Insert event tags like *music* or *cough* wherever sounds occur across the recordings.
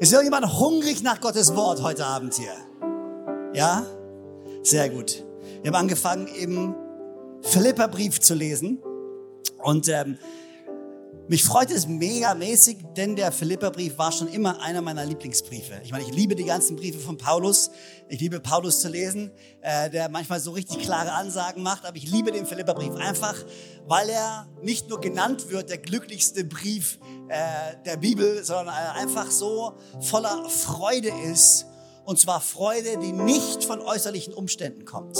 Ist irgendjemand hungrig nach Gottes Wort heute Abend hier? Ja? Sehr gut. Wir haben angefangen, im Philipperbrief zu lesen. Und ähm, mich freut es megamäßig, denn der Philipperbrief war schon immer einer meiner Lieblingsbriefe. Ich meine, ich liebe die ganzen Briefe von Paulus. Ich liebe Paulus zu lesen, äh, der manchmal so richtig klare Ansagen macht. Aber ich liebe den Philipperbrief einfach, weil er nicht nur genannt wird, der glücklichste Brief äh, der Bibel, sondern einfach so voller Freude ist. Und zwar Freude, die nicht von äußerlichen Umständen kommt,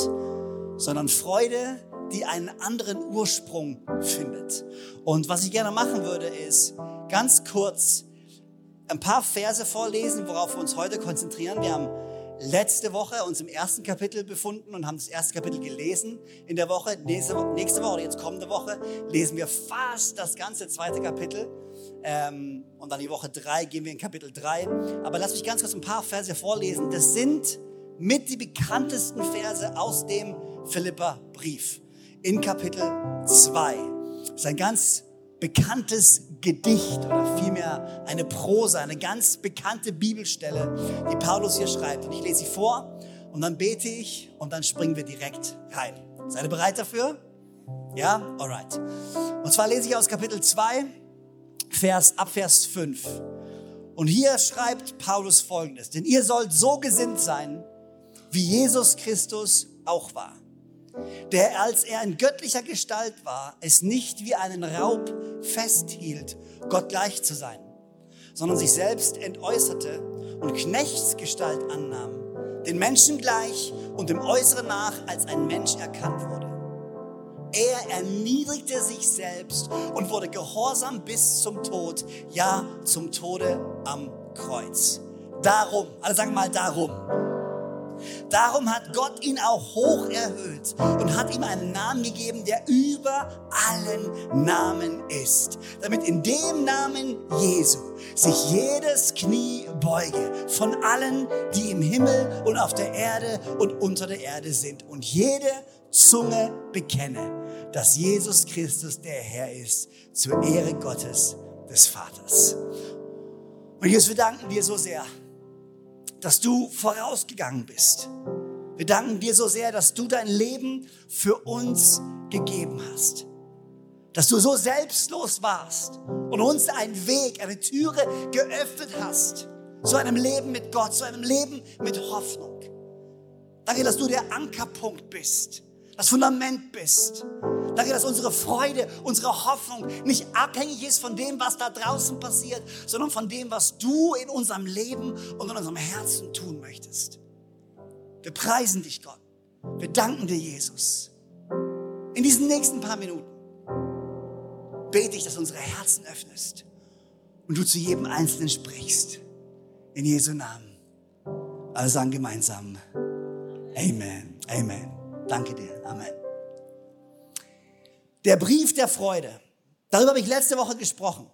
sondern Freude, die einen anderen Ursprung findet. Und was ich gerne machen würde, ist ganz kurz ein paar Verse vorlesen, worauf wir uns heute konzentrieren. Wir haben letzte Woche uns im ersten Kapitel befunden und haben das erste Kapitel gelesen in der Woche. Nächste, nächste Woche jetzt kommende Woche lesen wir fast das ganze zweite Kapitel. Ähm, und dann die Woche drei gehen wir in Kapitel drei. Aber lass mich ganz kurz ein paar Verse vorlesen. Das sind mit die bekanntesten Verse aus dem Philippa-Brief in Kapitel 2. Das ist ein ganz bekanntes Gedicht oder vielmehr eine Prosa, eine ganz bekannte Bibelstelle, die Paulus hier schreibt. Und ich lese sie vor und dann bete ich und dann springen wir direkt rein. Seid ihr bereit dafür? Ja? Alright. Und zwar lese ich aus Kapitel 2, Vers, ab Vers 5. Und hier schreibt Paulus folgendes, denn ihr sollt so gesinnt sein, wie Jesus Christus auch war der, als er in göttlicher Gestalt war, es nicht wie einen Raub festhielt, Gott gleich zu sein, sondern sich selbst entäußerte und Knechtsgestalt annahm, den Menschen gleich und dem Äußeren nach als ein Mensch erkannt wurde. Er erniedrigte sich selbst und wurde gehorsam bis zum Tod, ja zum Tode am Kreuz. Darum, alle sagen mal darum Darum hat Gott ihn auch hoch erhöht und hat ihm einen Namen gegeben, der über allen Namen ist, damit in dem Namen Jesu sich jedes Knie beuge von allen, die im Himmel und auf der Erde und unter der Erde sind und jede Zunge bekenne, dass Jesus Christus der Herr ist, zur Ehre Gottes des Vaters. Und Jesus, wir danken dir so sehr dass du vorausgegangen bist. Wir danken dir so sehr, dass du dein Leben für uns gegeben hast. Dass du so selbstlos warst und uns einen Weg, eine Türe geöffnet hast zu einem Leben mit Gott, zu einem Leben mit Hoffnung. Danke, dass du der Ankerpunkt bist, das Fundament bist. Danke, dass unsere Freude, unsere Hoffnung nicht abhängig ist von dem, was da draußen passiert, sondern von dem, was du in unserem Leben und in unserem Herzen tun möchtest. Wir preisen dich, Gott. Wir danken dir, Jesus. In diesen nächsten paar Minuten bete ich, dass unsere Herzen öffnest und du zu jedem Einzelnen sprichst. In Jesu Namen. Alle sagen gemeinsam. Amen. Amen. Danke dir. Amen. Der Brief der Freude. Darüber habe ich letzte Woche gesprochen.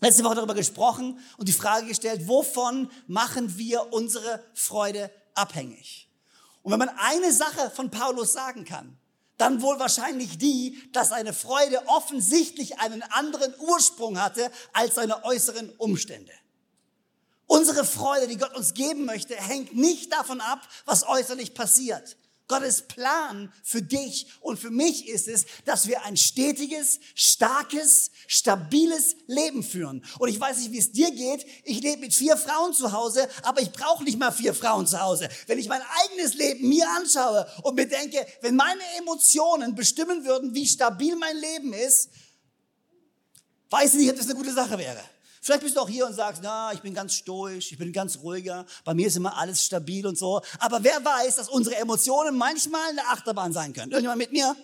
Letzte Woche darüber gesprochen und die Frage gestellt, wovon machen wir unsere Freude abhängig? Und wenn man eine Sache von Paulus sagen kann, dann wohl wahrscheinlich die, dass seine Freude offensichtlich einen anderen Ursprung hatte als seine äußeren Umstände. Unsere Freude, die Gott uns geben möchte, hängt nicht davon ab, was äußerlich passiert. Gottes Plan für dich und für mich ist es, dass wir ein stetiges, starkes, stabiles Leben führen. Und ich weiß nicht, wie es dir geht. Ich lebe mit vier Frauen zu Hause, aber ich brauche nicht mal vier Frauen zu Hause. Wenn ich mein eigenes Leben mir anschaue und mir denke, wenn meine Emotionen bestimmen würden, wie stabil mein Leben ist, weiß ich nicht, ob das eine gute Sache wäre. Vielleicht bist du auch hier und sagst, na, ich bin ganz stoisch, ich bin ganz ruhiger, bei mir ist immer alles stabil und so. Aber wer weiß, dass unsere Emotionen manchmal eine Achterbahn sein können? Irgendjemand mit mir?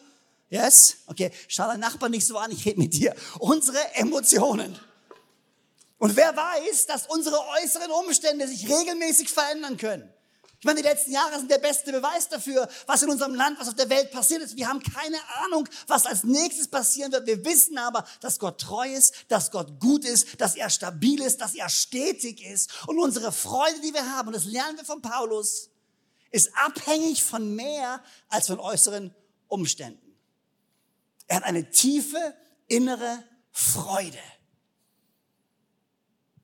Yes? Okay, schau deinen Nachbarn nicht so an, ich rede mit dir. Unsere Emotionen. Und wer weiß, dass unsere äußeren Umstände sich regelmäßig verändern können? Meine, die letzten Jahre sind der beste Beweis dafür, was in unserem Land, was auf der Welt passiert ist. Wir haben keine Ahnung, was als nächstes passieren wird. Wir wissen aber, dass Gott treu ist, dass Gott gut ist, dass er stabil ist, dass er stetig ist. Und unsere Freude, die wir haben, und das lernen wir von Paulus, ist abhängig von mehr als von äußeren Umständen. Er hat eine tiefe innere Freude.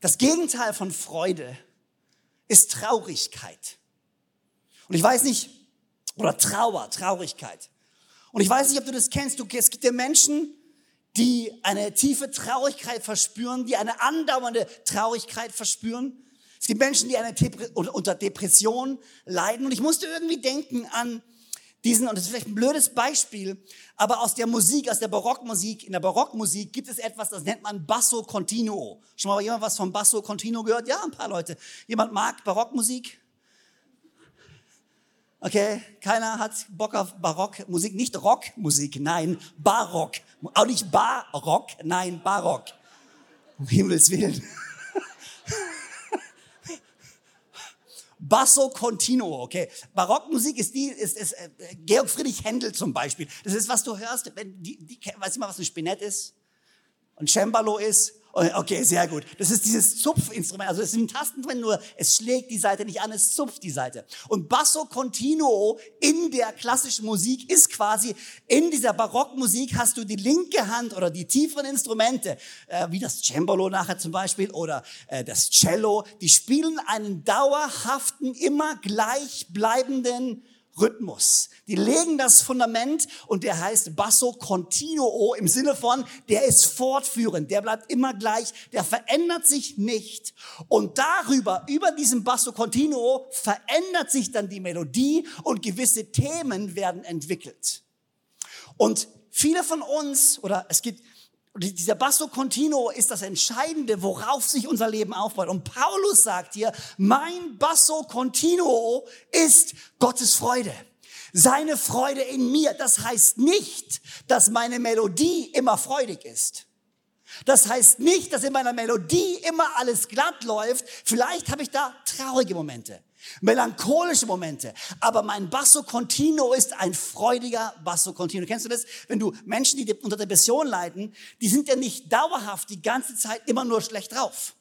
Das Gegenteil von Freude ist Traurigkeit. Und ich weiß nicht, oder Trauer, Traurigkeit. Und ich weiß nicht, ob du das kennst. Du, es gibt ja Menschen, die eine tiefe Traurigkeit verspüren, die eine andauernde Traurigkeit verspüren. Es gibt Menschen, die eine unter Depression leiden. Und ich musste irgendwie denken an diesen, und das ist vielleicht ein blödes Beispiel, aber aus der Musik, aus der Barockmusik, in der Barockmusik gibt es etwas, das nennt man Basso Continuo. Schon mal jemand was von Basso Continuo gehört? Ja, ein paar Leute. Jemand mag Barockmusik? Okay, keiner hat Bock auf Barockmusik, nicht Rockmusik, nein, Barock. Auch nicht Barock, nein, Barock. Um Himmels Willen. *laughs* Basso Continuo, okay. Barockmusik ist die, ist, ist äh, Georg Friedrich Händel zum Beispiel. Das ist, was du hörst, wenn die, die, weiß ich mal, was ein Spinett ist und Cembalo ist Okay, sehr gut. Das ist dieses Zupfinstrument. Also es sind Tasten drin, nur es schlägt die Seite nicht an, es zupft die Seite. Und Basso Continuo in der klassischen Musik ist quasi, in dieser Barockmusik hast du die linke Hand oder die tieferen Instrumente, äh, wie das Cembalo nachher zum Beispiel oder äh, das Cello, die spielen einen dauerhaften, immer gleichbleibenden Rhythmus. Die legen das Fundament und der heißt Basso Continuo im Sinne von, der ist fortführend, der bleibt immer gleich, der verändert sich nicht. Und darüber, über diesem Basso Continuo verändert sich dann die Melodie und gewisse Themen werden entwickelt. Und viele von uns, oder es gibt dieser Basso Continuo ist das Entscheidende, worauf sich unser Leben aufbaut. Und Paulus sagt hier, mein Basso Continuo ist Gottes Freude. Seine Freude in mir. Das heißt nicht, dass meine Melodie immer freudig ist. Das heißt nicht, dass in meiner Melodie immer alles glatt läuft. Vielleicht habe ich da traurige Momente melancholische Momente. Aber mein Basso Continuo ist ein freudiger Basso Continuo. Kennst du das? Wenn du Menschen, die unter Depression leiden, die sind ja nicht dauerhaft die ganze Zeit immer nur schlecht drauf,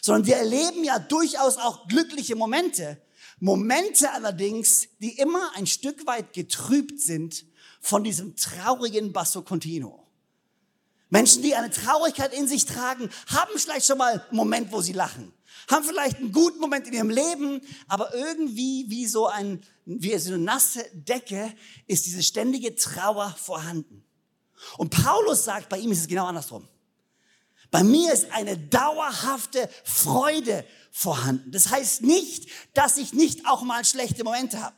sondern die erleben ja durchaus auch glückliche Momente. Momente allerdings, die immer ein Stück weit getrübt sind von diesem traurigen Basso Continuo. Menschen, die eine Traurigkeit in sich tragen, haben vielleicht schon mal einen Moment, wo sie lachen haben vielleicht einen guten Moment in ihrem Leben, aber irgendwie wie so, ein, wie so eine nasse Decke ist diese ständige Trauer vorhanden. Und Paulus sagt, bei ihm ist es genau andersrum. Bei mir ist eine dauerhafte Freude vorhanden. Das heißt nicht, dass ich nicht auch mal schlechte Momente habe.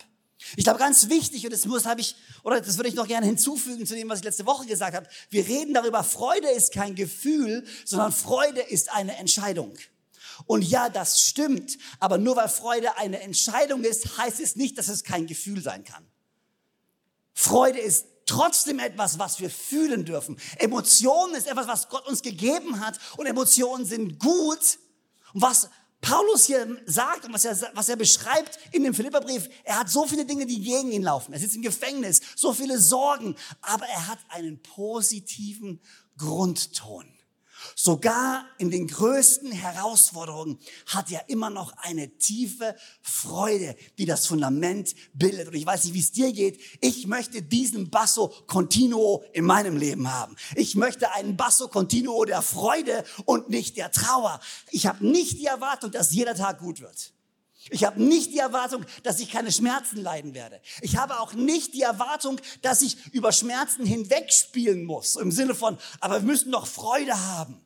Ich glaube, ganz wichtig, und das muss habe ich, oder das würde ich noch gerne hinzufügen zu dem, was ich letzte Woche gesagt habe. Wir reden darüber, Freude ist kein Gefühl, sondern Freude ist eine Entscheidung. Und ja, das stimmt, aber nur weil Freude eine Entscheidung ist, heißt es nicht, dass es kein Gefühl sein kann. Freude ist trotzdem etwas, was wir fühlen dürfen. Emotionen ist etwas, was Gott uns gegeben hat und Emotionen sind gut. Und was Paulus hier sagt und was er, was er beschreibt in dem Philipperbrief, er hat so viele Dinge, die gegen ihn laufen. Er sitzt im Gefängnis, so viele Sorgen, aber er hat einen positiven Grundton. Sogar in den größten Herausforderungen hat er immer noch eine tiefe Freude, die das Fundament bildet. Und ich weiß nicht, wie es dir geht. Ich möchte diesen Basso Continuo in meinem Leben haben. Ich möchte einen Basso Continuo der Freude und nicht der Trauer. Ich habe nicht die Erwartung, dass jeder Tag gut wird. Ich habe nicht die Erwartung, dass ich keine Schmerzen leiden werde. Ich habe auch nicht die Erwartung, dass ich über Schmerzen hinwegspielen muss. Im Sinne von, aber wir müssen doch Freude haben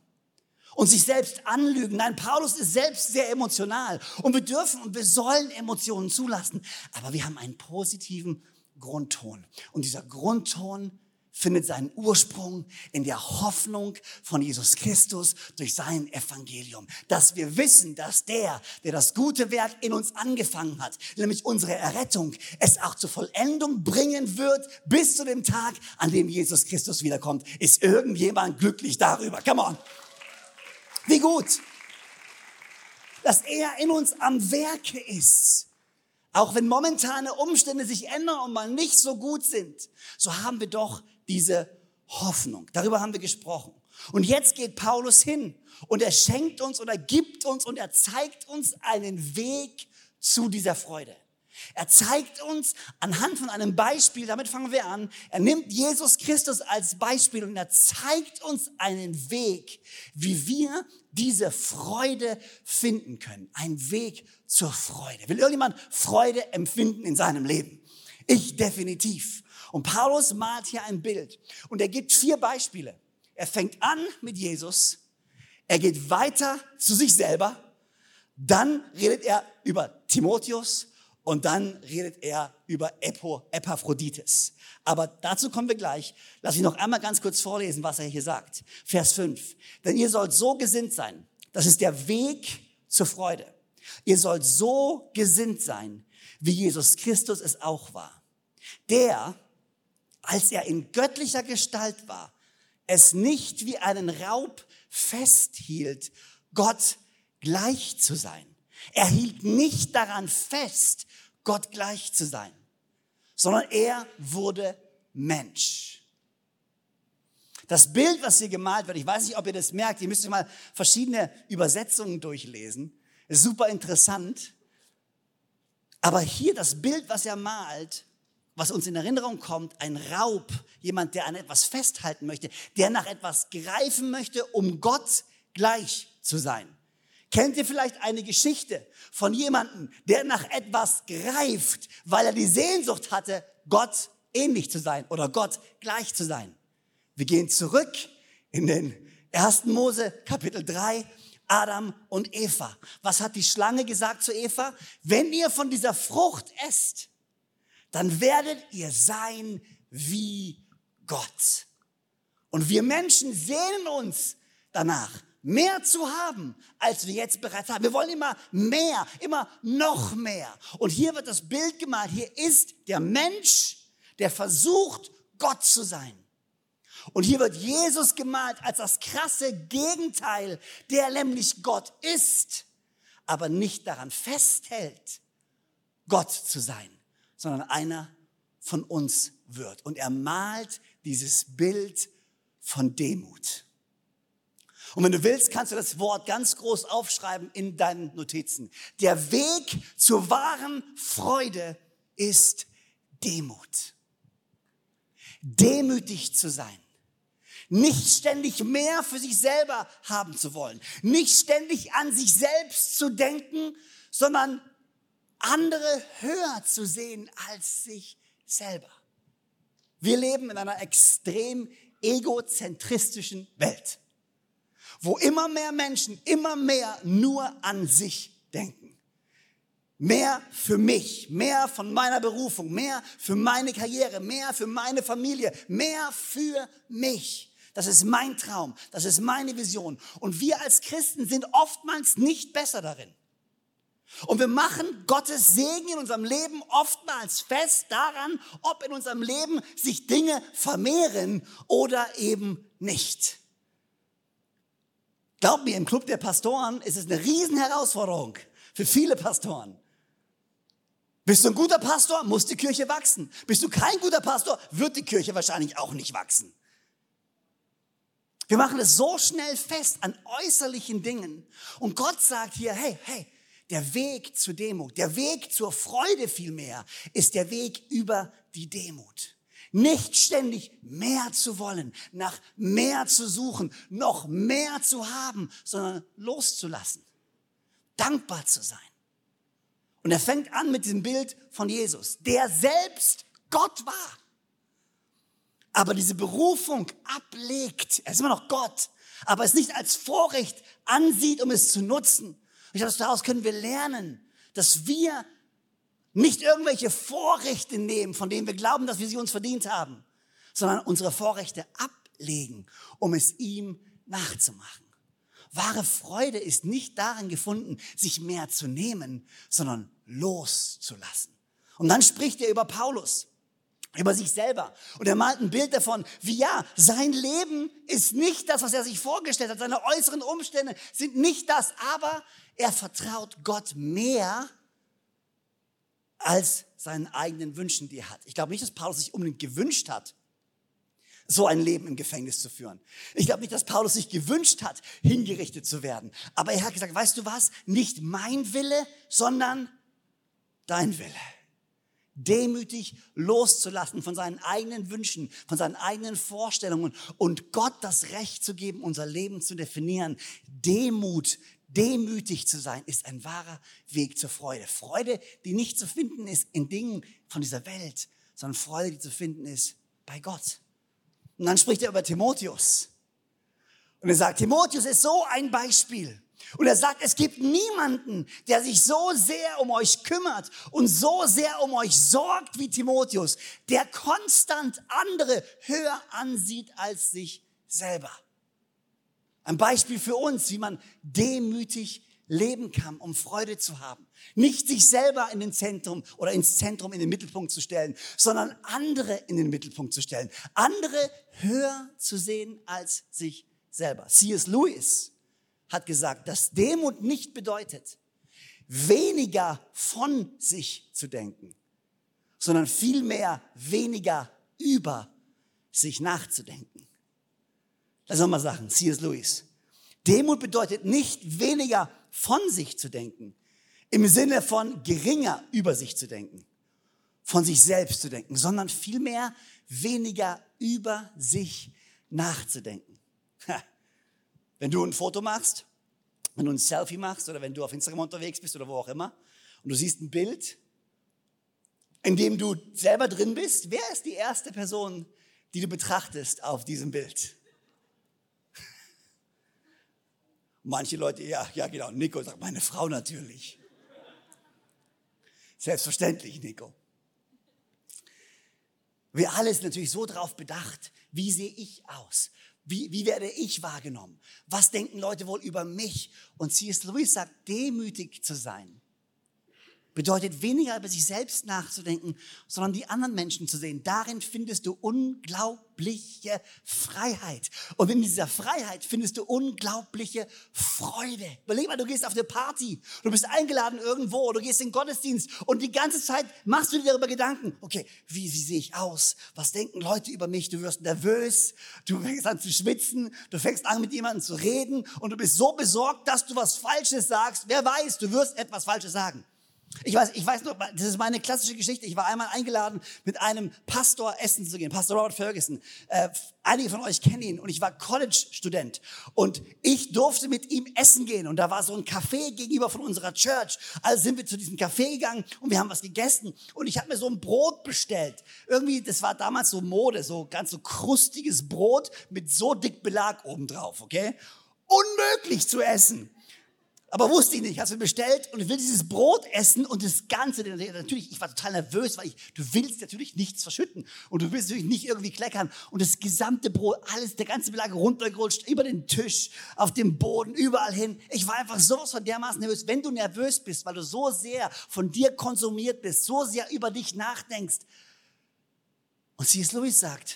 und sich selbst anlügen. Nein, Paulus ist selbst sehr emotional und wir dürfen und wir sollen Emotionen zulassen. Aber wir haben einen positiven Grundton. Und dieser Grundton findet seinen Ursprung in der Hoffnung von Jesus Christus durch sein Evangelium. Dass wir wissen, dass der, der das gute Werk in uns angefangen hat, nämlich unsere Errettung, es auch zur Vollendung bringen wird bis zu dem Tag, an dem Jesus Christus wiederkommt. Ist irgendjemand glücklich darüber? Come on. Wie gut, dass er in uns am Werke ist. Auch wenn momentane Umstände sich ändern und mal nicht so gut sind, so haben wir doch diese Hoffnung. Darüber haben wir gesprochen. Und jetzt geht Paulus hin und er schenkt uns oder gibt uns und er zeigt uns einen Weg zu dieser Freude. Er zeigt uns anhand von einem Beispiel, damit fangen wir an, er nimmt Jesus Christus als Beispiel und er zeigt uns einen Weg, wie wir diese Freude finden können. Ein Weg zur Freude. Will irgendjemand Freude empfinden in seinem Leben? Ich definitiv. Und Paulus malt hier ein Bild und er gibt vier Beispiele. Er fängt an mit Jesus, er geht weiter zu sich selber, dann redet er über Timotheus und dann redet er über Epo, Epaphroditus. Aber dazu kommen wir gleich. Lass ich noch einmal ganz kurz vorlesen, was er hier sagt. Vers 5. Denn ihr sollt so gesinnt sein. Das ist der Weg zur Freude. Ihr sollt so gesinnt sein, wie Jesus Christus es auch war. Der, als er in göttlicher Gestalt war, es nicht wie einen Raub festhielt, Gott gleich zu sein. Er hielt nicht daran fest, Gott gleich zu sein, sondern er wurde Mensch. Das Bild, was hier gemalt wird, ich weiß nicht, ob ihr das merkt, ihr müsst mal verschiedene Übersetzungen durchlesen, ist super interessant. Aber hier das Bild, was er malt, was uns in Erinnerung kommt, ein Raub, jemand, der an etwas festhalten möchte, der nach etwas greifen möchte, um Gott gleich zu sein. Kennt ihr vielleicht eine Geschichte von jemandem, der nach etwas greift, weil er die Sehnsucht hatte, Gott ähnlich zu sein oder Gott gleich zu sein? Wir gehen zurück in den 1. Mose Kapitel 3, Adam und Eva. Was hat die Schlange gesagt zu Eva? Wenn ihr von dieser Frucht esst, dann werdet ihr sein wie Gott. Und wir Menschen sehnen uns danach, mehr zu haben, als wir jetzt bereits haben. Wir wollen immer mehr, immer noch mehr. Und hier wird das Bild gemalt. Hier ist der Mensch, der versucht, Gott zu sein. Und hier wird Jesus gemalt als das krasse Gegenteil, der nämlich Gott ist, aber nicht daran festhält, Gott zu sein, sondern einer von uns wird. Und er malt dieses Bild von Demut. Und wenn du willst, kannst du das Wort ganz groß aufschreiben in deinen Notizen. Der Weg zur wahren Freude ist Demut. Demütig zu sein. Nicht ständig mehr für sich selber haben zu wollen. Nicht ständig an sich selbst zu denken, sondern andere höher zu sehen als sich selber. Wir leben in einer extrem egozentristischen Welt wo immer mehr Menschen immer mehr nur an sich denken. Mehr für mich, mehr von meiner Berufung, mehr für meine Karriere, mehr für meine Familie, mehr für mich. Das ist mein Traum, das ist meine Vision. Und wir als Christen sind oftmals nicht besser darin. Und wir machen Gottes Segen in unserem Leben oftmals fest daran, ob in unserem Leben sich Dinge vermehren oder eben nicht. Glaub mir, im Club der Pastoren ist es eine Riesenherausforderung für viele Pastoren. Bist du ein guter Pastor, muss die Kirche wachsen. Bist du kein guter Pastor, wird die Kirche wahrscheinlich auch nicht wachsen. Wir machen es so schnell fest an äußerlichen Dingen. Und Gott sagt hier, hey, hey, der Weg zur Demut, der Weg zur Freude vielmehr, ist der Weg über die Demut. Nicht ständig mehr zu wollen, nach mehr zu suchen, noch mehr zu haben, sondern loszulassen. Dankbar zu sein. Und er fängt an mit diesem Bild von Jesus, der selbst Gott war. Aber diese Berufung ablegt. Er ist immer noch Gott, aber es nicht als Vorrecht ansieht, um es zu nutzen. Ich glaube, daraus können wir lernen, dass wir nicht irgendwelche Vorrechte nehmen, von denen wir glauben, dass wir sie uns verdient haben, sondern unsere Vorrechte ablegen, um es ihm nachzumachen. Wahre Freude ist nicht darin gefunden, sich mehr zu nehmen, sondern loszulassen. Und dann spricht er über Paulus, über sich selber. Und er malt ein Bild davon, wie ja, sein Leben ist nicht das, was er sich vorgestellt hat. Seine äußeren Umstände sind nicht das, aber er vertraut Gott mehr als seinen eigenen Wünschen, die er hat. Ich glaube nicht, dass Paulus sich unbedingt gewünscht hat, so ein Leben im Gefängnis zu führen. Ich glaube nicht, dass Paulus sich gewünscht hat, hingerichtet zu werden. Aber er hat gesagt, weißt du was? Nicht mein Wille, sondern dein Wille. Demütig loszulassen von seinen eigenen Wünschen, von seinen eigenen Vorstellungen und Gott das Recht zu geben, unser Leben zu definieren. Demut, demütig zu sein, ist ein wahrer Weg zur Freude. Freude, die nicht zu finden ist in Dingen von dieser Welt, sondern Freude, die zu finden ist bei Gott. Und dann spricht er über Timotheus. Und er sagt, Timotheus ist so ein Beispiel. Und er sagt, es gibt niemanden, der sich so sehr um euch kümmert und so sehr um euch sorgt wie Timotheus, der konstant andere höher ansieht als sich selber. Ein Beispiel für uns, wie man demütig leben kann, um Freude zu haben. Nicht sich selber in den Zentrum oder ins Zentrum in den Mittelpunkt zu stellen, sondern andere in den Mittelpunkt zu stellen. Andere höher zu sehen als sich selber. C.S. Lewis hat gesagt, dass Demut nicht bedeutet, weniger von sich zu denken, sondern vielmehr weniger über sich nachzudenken. Lass uns mal sagen, C.S. Lewis. Demut bedeutet nicht weniger von sich zu denken, im Sinne von geringer über sich zu denken, von sich selbst zu denken, sondern vielmehr weniger über sich nachzudenken. Wenn du ein Foto machst, wenn du ein Selfie machst oder wenn du auf Instagram unterwegs bist oder wo auch immer und du siehst ein Bild, in dem du selber drin bist, wer ist die erste Person, die du betrachtest auf diesem Bild? Manche Leute, ja, ja genau, Nico sagt, meine Frau natürlich. Selbstverständlich, Nico. Wir alle sind natürlich so darauf bedacht, wie sehe ich aus? Wie, wie werde ich wahrgenommen? Was denken Leute wohl über mich? Und C.S. Lewis sagt, demütig zu sein bedeutet weniger über sich selbst nachzudenken, sondern die anderen Menschen zu sehen. Darin findest du unglaubliche Freiheit. Und in dieser Freiheit findest du unglaubliche Freude. Überleg mal, du gehst auf eine Party, du bist eingeladen irgendwo, du gehst in den Gottesdienst und die ganze Zeit machst du dir darüber Gedanken. Okay, wie, wie sehe ich aus? Was denken Leute über mich? Du wirst nervös, du fängst an zu schwitzen, du fängst an mit jemandem zu reden und du bist so besorgt, dass du was Falsches sagst. Wer weiß, du wirst etwas Falsches sagen. Ich weiß, ich weiß nur, das ist meine klassische Geschichte. Ich war einmal eingeladen, mit einem Pastor essen zu gehen, Pastor Robert Ferguson. Äh, einige von euch kennen ihn und ich war College-Student und ich durfte mit ihm essen gehen und da war so ein Café gegenüber von unserer Church. Also sind wir zu diesem Café gegangen und wir haben was gegessen und ich habe mir so ein Brot bestellt. Irgendwie, das war damals so Mode, so ganz so krustiges Brot mit so dick Belag obendrauf, okay? Unmöglich zu essen. Aber wusste ich nicht, hast du bestellt und ich will dieses Brot essen und das Ganze, natürlich, ich war total nervös, weil ich, du willst natürlich nichts verschütten und du willst natürlich nicht irgendwie kleckern und das gesamte Brot, alles, der ganze Belag runtergerutscht, über den Tisch, auf dem Boden, überall hin. Ich war einfach sowas von dermaßen nervös. Wenn du nervös bist, weil du so sehr von dir konsumiert bist, so sehr über dich nachdenkst. Und C.S. Lewis sagt,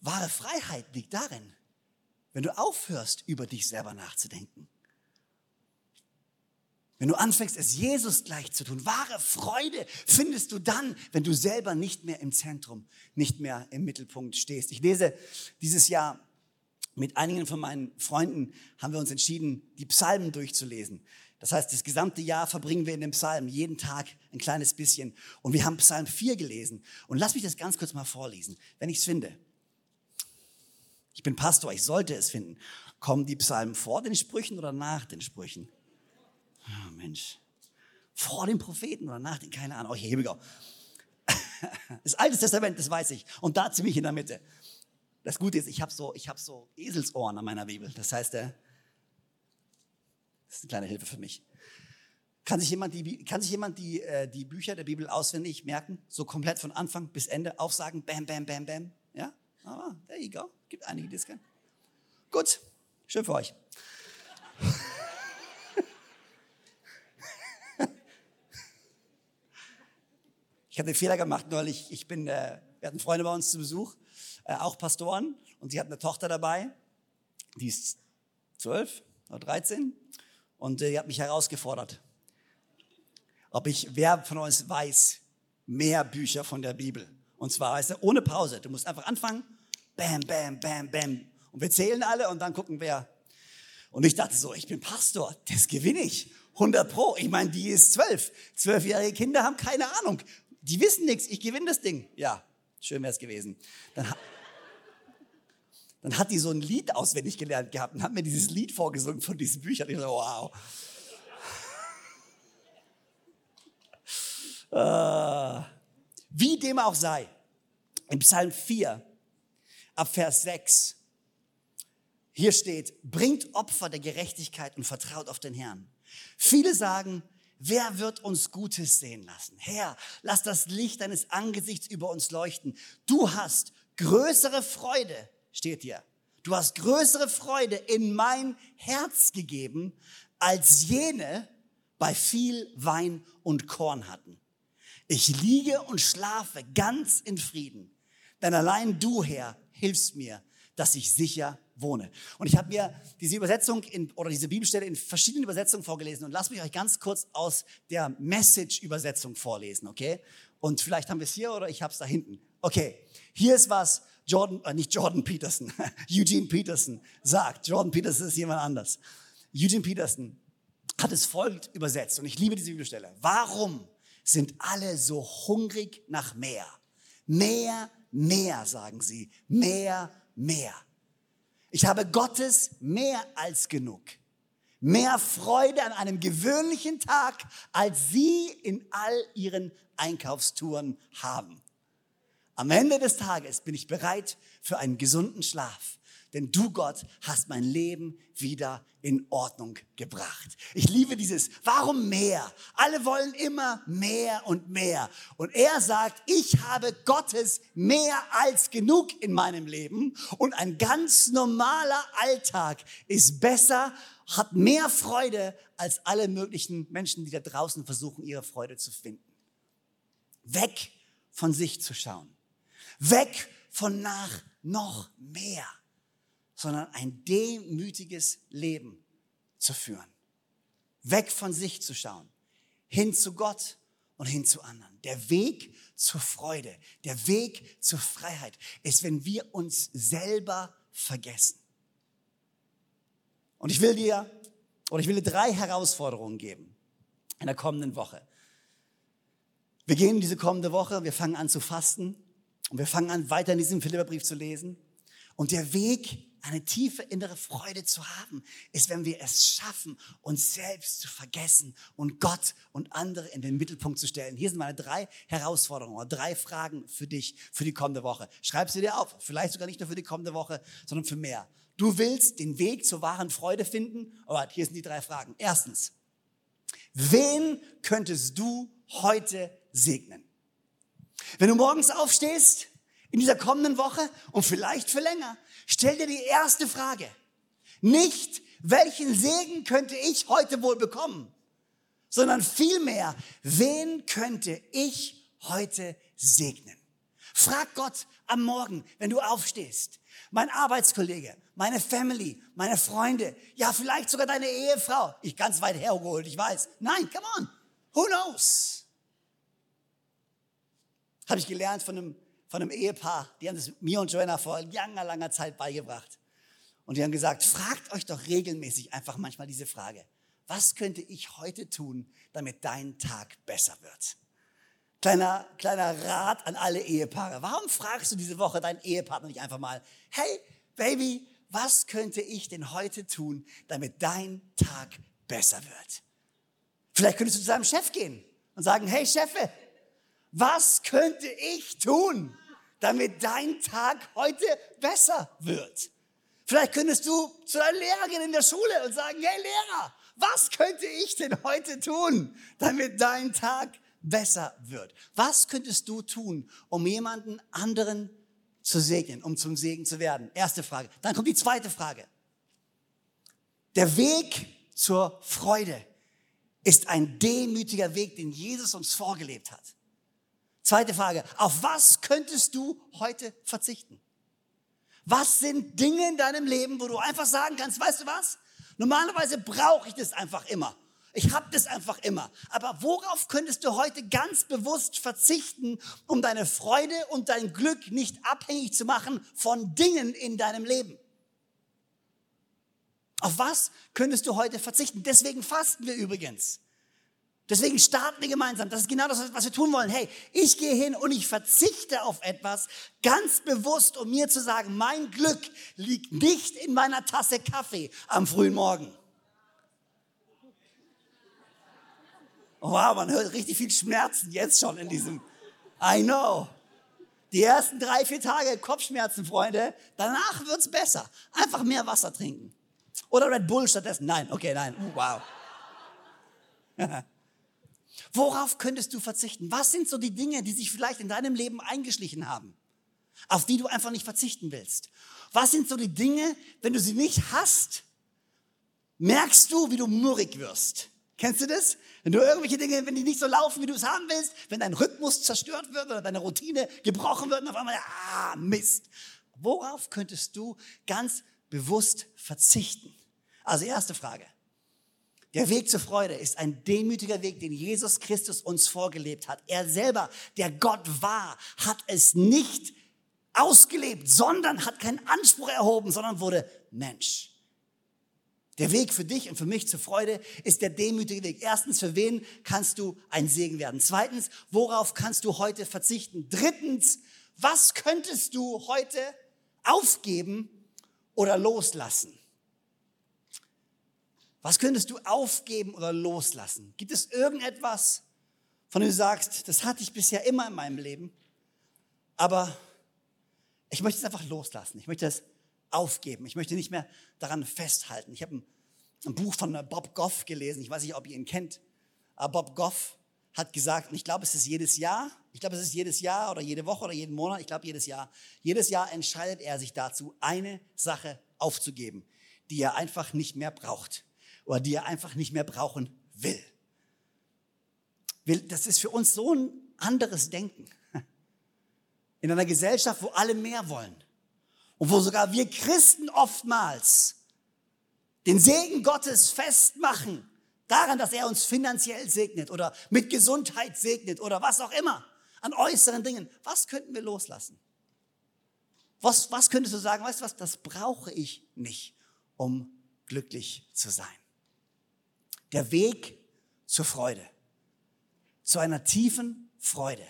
wahre Freiheit liegt darin, wenn du aufhörst, über dich selber nachzudenken. Wenn du anfängst, es Jesus gleich zu tun, wahre Freude findest du dann, wenn du selber nicht mehr im Zentrum, nicht mehr im Mittelpunkt stehst. Ich lese dieses Jahr mit einigen von meinen Freunden, haben wir uns entschieden, die Psalmen durchzulesen. Das heißt, das gesamte Jahr verbringen wir in den Psalmen, jeden Tag ein kleines bisschen. Und wir haben Psalm 4 gelesen. Und lass mich das ganz kurz mal vorlesen, wenn ich es finde. Ich bin Pastor, ich sollte es finden. Kommen die Psalmen vor den Sprüchen oder nach den Sprüchen? Oh, Mensch. Vor dem Propheten oder nach dem, keine Ahnung. Oh, here we go. *laughs* Das Alte Testament, das weiß ich. Und da ziemlich in der Mitte. Das Gute ist, ich habe so, hab so Eselsohren an meiner Bibel. Das heißt, äh, das ist eine kleine Hilfe für mich. Kann sich jemand die, kann sich jemand die, äh, die Bücher der Bibel auswendig merken? So komplett von Anfang bis Ende aufsagen? Bam, bam, bam, bam. Ja? Aber, there you go. Gibt einige, die das können. Gut. Schön für euch. *laughs* Ich habe den Fehler gemacht neulich. Ich bin, äh, wir hatten Freunde bei uns zu Besuch, äh, auch Pastoren, und sie hatten eine Tochter dabei, die ist zwölf oder dreizehn, und äh, die hat mich herausgefordert. ob ich, wer von uns weiß, mehr Bücher von der Bibel. Und zwar, weißt du, ohne Pause. Du musst einfach anfangen, bam, bam, bam, bam. Und wir zählen alle und dann gucken wir. Und ich dachte so, ich bin Pastor, das gewinne ich. 100 Pro. Ich meine, die ist zwölf. Zwölfjährige Kinder haben keine Ahnung. Die wissen nichts. Ich gewinne das Ding. Ja, schön wäre es gewesen. Dann, dann hat die so ein Lied auswendig gelernt gehabt und hat mir dieses Lied vorgesungen von diesen Büchern. Ich so, wow. *laughs* Äh, wie dem auch sei, im Psalm 4, ab Vers 6, hier steht, bringt Opfer der Gerechtigkeit und vertraut auf den Herrn. Viele sagen, wer wird uns Gutes sehen lassen? Herr, lass das Licht deines Angesichts über uns leuchten. Du hast größere Freude, steht hier. Du hast größere Freude in mein Herz gegeben, als jene bei viel Wein und Korn hatten. Ich liege und schlafe ganz in Frieden, denn allein du, Herr, hilfst mir, dass ich sicher wohne. Und ich habe mir diese Übersetzung in, oder diese Bibelstelle in verschiedenen Übersetzungen vorgelesen und lasst mich euch ganz kurz aus der Message-Übersetzung vorlesen, okay? Und vielleicht haben wir es hier oder ich habe es da hinten. Okay, hier ist was Jordan, äh, nicht Jordan Peterson, *laughs* Eugene Peterson sagt. Jordan Peterson ist jemand anders. Eugene Peterson hat es folgend übersetzt und ich liebe diese Bibelstelle. Warum sind alle so hungrig nach mehr. Mehr, mehr, sagen sie. Mehr, mehr. Ich habe Gottes mehr als genug. Mehr Freude an einem gewöhnlichen Tag, als Sie in all Ihren Einkaufstouren haben. Am Ende des Tages bin ich bereit für einen gesunden Schlaf, denn du, Gott, hast mein Leben wieder in Ordnung gebracht. Ich liebe dieses, warum mehr? Alle wollen immer mehr und mehr. Und er sagt, ich habe Gottes mehr als genug in meinem Leben und ein ganz normaler Alltag ist besser, hat mehr Freude als alle möglichen Menschen, die da draußen versuchen, ihre Freude zu finden. Weg von sich zu schauen. Weg von nach noch mehr sondern ein demütiges Leben zu führen. Weg von sich zu schauen, hin zu Gott und hin zu anderen. Der Weg zur Freude, der Weg zur Freiheit ist, wenn wir uns selber vergessen. Und ich will dir, oder ich will dir drei Herausforderungen geben in der kommenden Woche. Wir gehen diese kommende Woche, wir fangen an zu fasten und wir fangen an, weiter in diesem Philipperbrief zu lesen. Und der Weg eine tiefe innere Freude zu haben, ist, wenn wir es schaffen, uns selbst zu vergessen und Gott und andere in den Mittelpunkt zu stellen. Hier sind meine drei Herausforderungen drei Fragen für dich für die kommende Woche. Schreib sie dir auf. Vielleicht sogar nicht nur für die kommende Woche, sondern für mehr. Du willst den Weg zur wahren Freude finden? Aber hier sind die drei Fragen. Erstens, wen könntest du heute segnen? Wenn du morgens aufstehst, in dieser kommenden Woche und vielleicht für länger, Stell dir die erste Frage. Nicht, welchen Segen könnte ich heute wohl bekommen, sondern vielmehr, wen könnte ich heute segnen? Frag Gott am Morgen, wenn du aufstehst. Mein Arbeitskollege, meine Family, meine Freunde, ja, vielleicht sogar deine Ehefrau. Ich ganz weit hergeholt, ich weiß. Nein, come on. Who knows? Habe ich gelernt von einem von einem Ehepaar, die haben es mir und Joanna vor langer, langer Zeit beigebracht. Und die haben gesagt, fragt euch doch regelmäßig einfach manchmal diese Frage. Was könnte ich heute tun, damit dein Tag besser wird? Kleiner, kleiner Rat an alle Ehepaare. Warum fragst du diese Woche deinen Ehepartner nicht einfach mal, hey, Baby, was könnte ich denn heute tun, damit dein Tag besser wird? Vielleicht könntest du zu deinem Chef gehen und sagen, hey Chefe, was könnte ich tun, damit dein Tag heute besser wird? Vielleicht könntest du zu deiner Lehrerin in der Schule und sagen, hey Lehrer, was könnte ich denn heute tun, damit dein Tag besser wird? Was könntest du tun, um jemanden anderen zu segnen, um zum Segen zu werden? Erste Frage. Dann kommt die zweite Frage. Der Weg zur Freude ist ein demütiger Weg, den Jesus uns vorgelebt hat. Zweite Frage, auf was könntest du heute verzichten? Was sind Dinge in deinem Leben, wo du einfach sagen kannst, weißt du was? Normalerweise brauche ich das einfach immer. Ich habe das einfach immer. Aber worauf könntest du heute ganz bewusst verzichten, um deine Freude und dein Glück nicht abhängig zu machen von Dingen in deinem Leben? Auf was könntest du heute verzichten? Deswegen fasten wir übrigens. Deswegen starten wir gemeinsam. Das ist genau das, was wir tun wollen. Hey, ich gehe hin und ich verzichte auf etwas ganz bewusst, um mir zu sagen, mein Glück liegt nicht in meiner Tasse Kaffee am frühen Morgen. Wow, man hört richtig viel Schmerzen jetzt schon in diesem. I know. Die ersten drei, vier Tage Kopfschmerzen, Freunde. Danach wird's besser. Einfach mehr Wasser trinken. Oder Red Bull stattdessen. Nein, okay, nein. Wow. *laughs* Worauf könntest du verzichten? Was sind so die Dinge, die sich vielleicht in deinem Leben eingeschlichen haben, auf die du einfach nicht verzichten willst? Was sind so die Dinge, wenn du sie nicht hast, merkst du, wie du murrig wirst? Kennst du das? Wenn du irgendwelche Dinge, wenn die nicht so laufen, wie du es haben willst, wenn dein Rhythmus zerstört wird oder deine Routine gebrochen wird und auf einmal, ah, Mist. Worauf könntest du ganz bewusst verzichten? Also erste Frage. Der Weg zur Freude ist ein demütiger Weg, den Jesus Christus uns vorgelebt hat. Er selber, der Gott war, hat es nicht ausgelebt, sondern hat keinen Anspruch erhoben, sondern wurde Mensch. Der Weg für dich und für mich zur Freude ist der demütige Weg. Erstens, für wen kannst du ein Segen werden? Zweitens, worauf kannst du heute verzichten? Drittens, was könntest du heute aufgeben oder loslassen? Was könntest du aufgeben oder loslassen? Gibt es irgendetwas, von dem du sagst, das hatte ich bisher immer in meinem Leben, aber ich möchte es einfach loslassen. Ich möchte es aufgeben. Ich möchte nicht mehr daran festhalten. Ich habe ein, ein, Buch von Bob Goff gelesen. Ich weiß nicht, ob ihr ihn kennt. Aber Bob Goff hat gesagt, und ich glaube, es ist jedes Jahr, ich glaube, es ist jedes Jahr oder jede Woche oder jeden Monat, ich glaube, jedes Jahr. Jedes Jahr entscheidet er sich dazu, eine Sache aufzugeben, die er einfach nicht mehr braucht oder die er einfach nicht mehr brauchen will. Das ist für uns so ein anderes Denken. *laughs* In einer Gesellschaft, wo alle mehr wollen und wo sogar wir Christen oftmals den Segen Gottes festmachen daran, dass er uns finanziell segnet oder mit Gesundheit segnet oder was auch immer an äußeren Dingen. Was könnten wir loslassen? Was, was könntest du sagen, weißt du was, das brauche ich nicht, um glücklich zu sein der Weg zur Freude, zu einer tiefen Freude,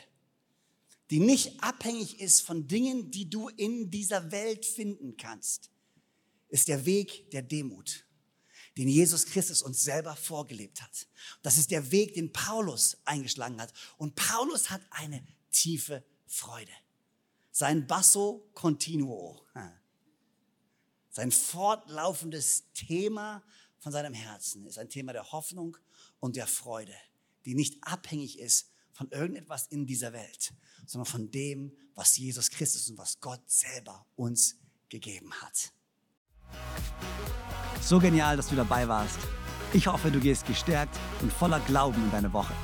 die nicht abhängig ist von Dingen, die du in dieser Welt finden kannst, ist der Weg der Demut, den Jesus Christus uns selber vorgelebt hat. Das ist der Weg, den Paulus eingeschlagen hat. Und Paulus hat eine tiefe Freude. Sein Basso Continuo, sein fortlaufendes Thema von seinem Herzen ist ein Thema der Hoffnung und der Freude, die nicht abhängig ist von irgendetwas in dieser Welt, sondern von dem, was Jesus Christus und was Gott selber uns gegeben hat. So genial, dass du dabei warst. Ich hoffe, du gehst gestärkt und voller Glauben in deine Woche.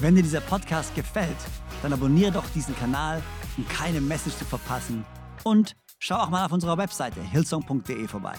Wenn dir dieser Podcast gefällt, dann abonniere doch diesen Kanal, um keine Message zu verpassen. Und schau auch mal auf unserer Webseite hillsong.de vorbei.